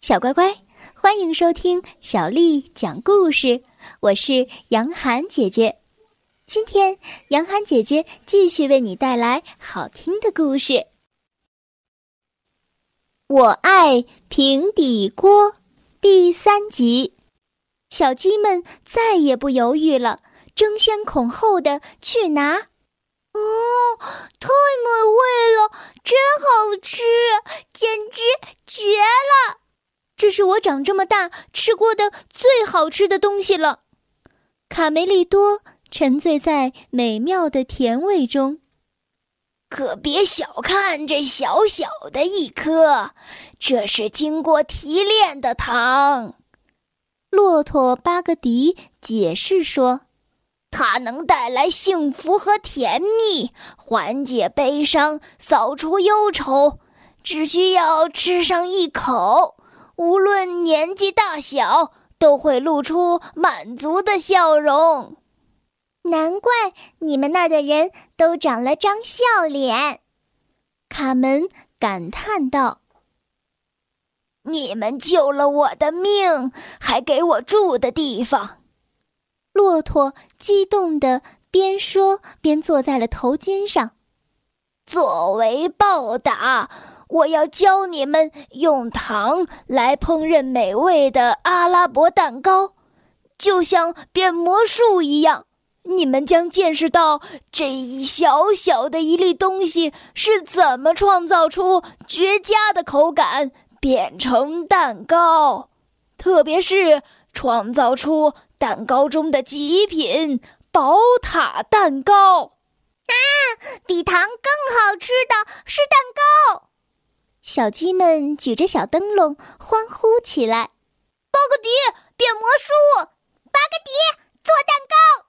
小乖乖，欢迎收听小丽讲故事。我是杨涵姐姐，今天杨涵姐姐继续为你带来好听的故事。我爱平底锅第三集，小鸡们再也不犹豫了，争先恐后的去拿。哦，太美味了，真好吃，简直绝了！这是我长这么大吃过的最好吃的东西了。卡梅利多沉醉在美妙的甜味中，可别小看这小小的一颗，这是经过提炼的糖。骆驼巴格迪解释说。它能带来幸福和甜蜜，缓解悲伤，扫除忧愁。只需要吃上一口，无论年纪大小，都会露出满足的笑容。难怪你们那儿的人都长了张笑脸，卡门感叹道：“你们救了我的命，还给我住的地方。”骆驼激动的边说边坐在了头巾上。作为报答，我要教你们用糖来烹饪美味的阿拉伯蛋糕，就像变魔术一样。你们将见识到这一小小的一粒东西是怎么创造出绝佳的口感，变成蛋糕，特别是创造出。蛋糕中的极品宝塔蛋糕，啊，比糖更好吃的是蛋糕！小鸡们举着小灯笼欢呼起来。巴格迪变魔术，巴格迪做蛋糕，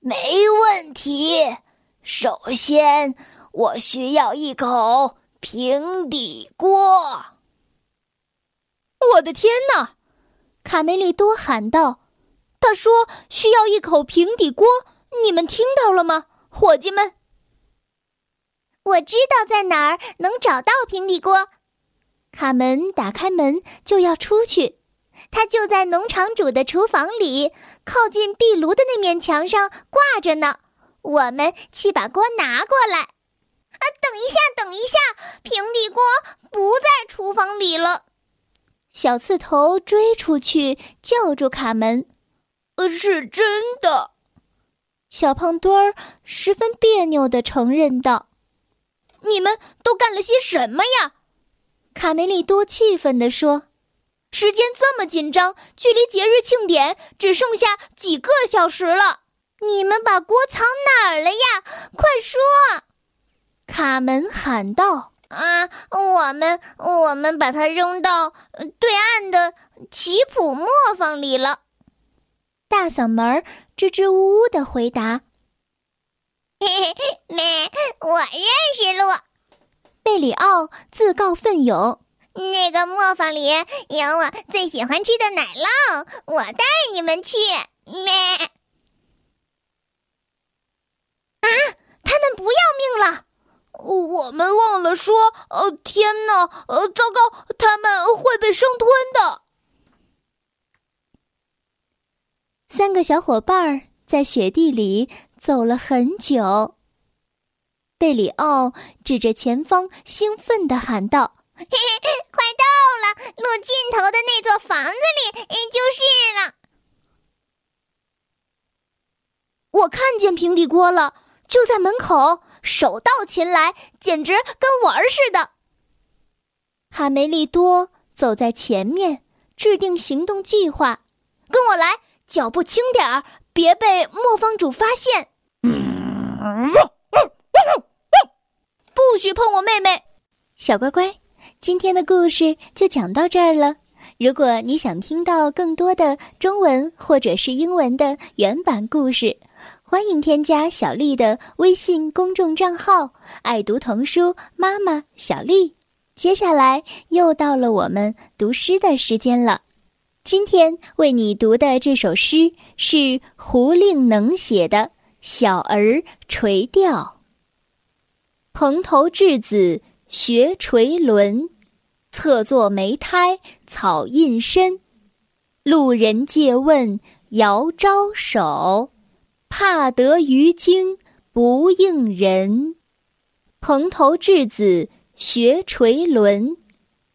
没问题。首先，我需要一口平底锅。我的天哪！卡梅利多喊道。他说：“需要一口平底锅，你们听到了吗，伙计们？”我知道在哪儿能找到平底锅。卡门打开门就要出去，他就在农场主的厨房里，靠近壁炉的那面墙上挂着呢。我们去把锅拿过来。啊，等一下，等一下，平底锅不在厨房里了。小刺头追出去叫住卡门。呃，是真的。小胖墩儿十分别扭的承认道：“你们都干了些什么呀？”卡梅利多气愤地说：“时间这么紧张，距离节日庆典只剩下几个小时了。你们把锅藏哪儿了呀？快说！”卡门喊道：“啊，我们我们把它扔到对岸的奇普磨坊里了。”大嗓门儿支支吾吾的回答：“嘿嘿，妹，我认识路。”贝里奥自告奋勇：“那个磨坊里有我最喜欢吃的奶酪，我带你们去。”咩！啊，他们不要命了！我们忘了说，呃，天哪，呃，糟糕，他们会被生吞的。三个小伙伴儿在雪地里走了很久。贝里奥指着前方，兴奋地喊道：“嘿嘿，快到了！路尽头的那座房子里就是了。我看见平底锅了，就在门口，手到擒来，简直跟玩儿似的。”哈梅利多走在前面，制定行动计划。跟我来。脚步轻点儿，别被磨坊主发现。不许碰我妹妹，小乖乖。今天的故事就讲到这儿了。如果你想听到更多的中文或者是英文的原版故事，欢迎添加小丽的微信公众账号“爱读童书妈妈小丽”。接下来又到了我们读诗的时间了。今天为你读的这首诗是胡令能写的《小儿垂钓》。蓬头稚子学垂纶，侧坐莓苔草映身。路人借问遥招手，怕得鱼惊不应人。蓬头稚子学垂纶，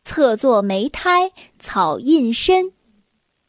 侧坐莓苔草映身。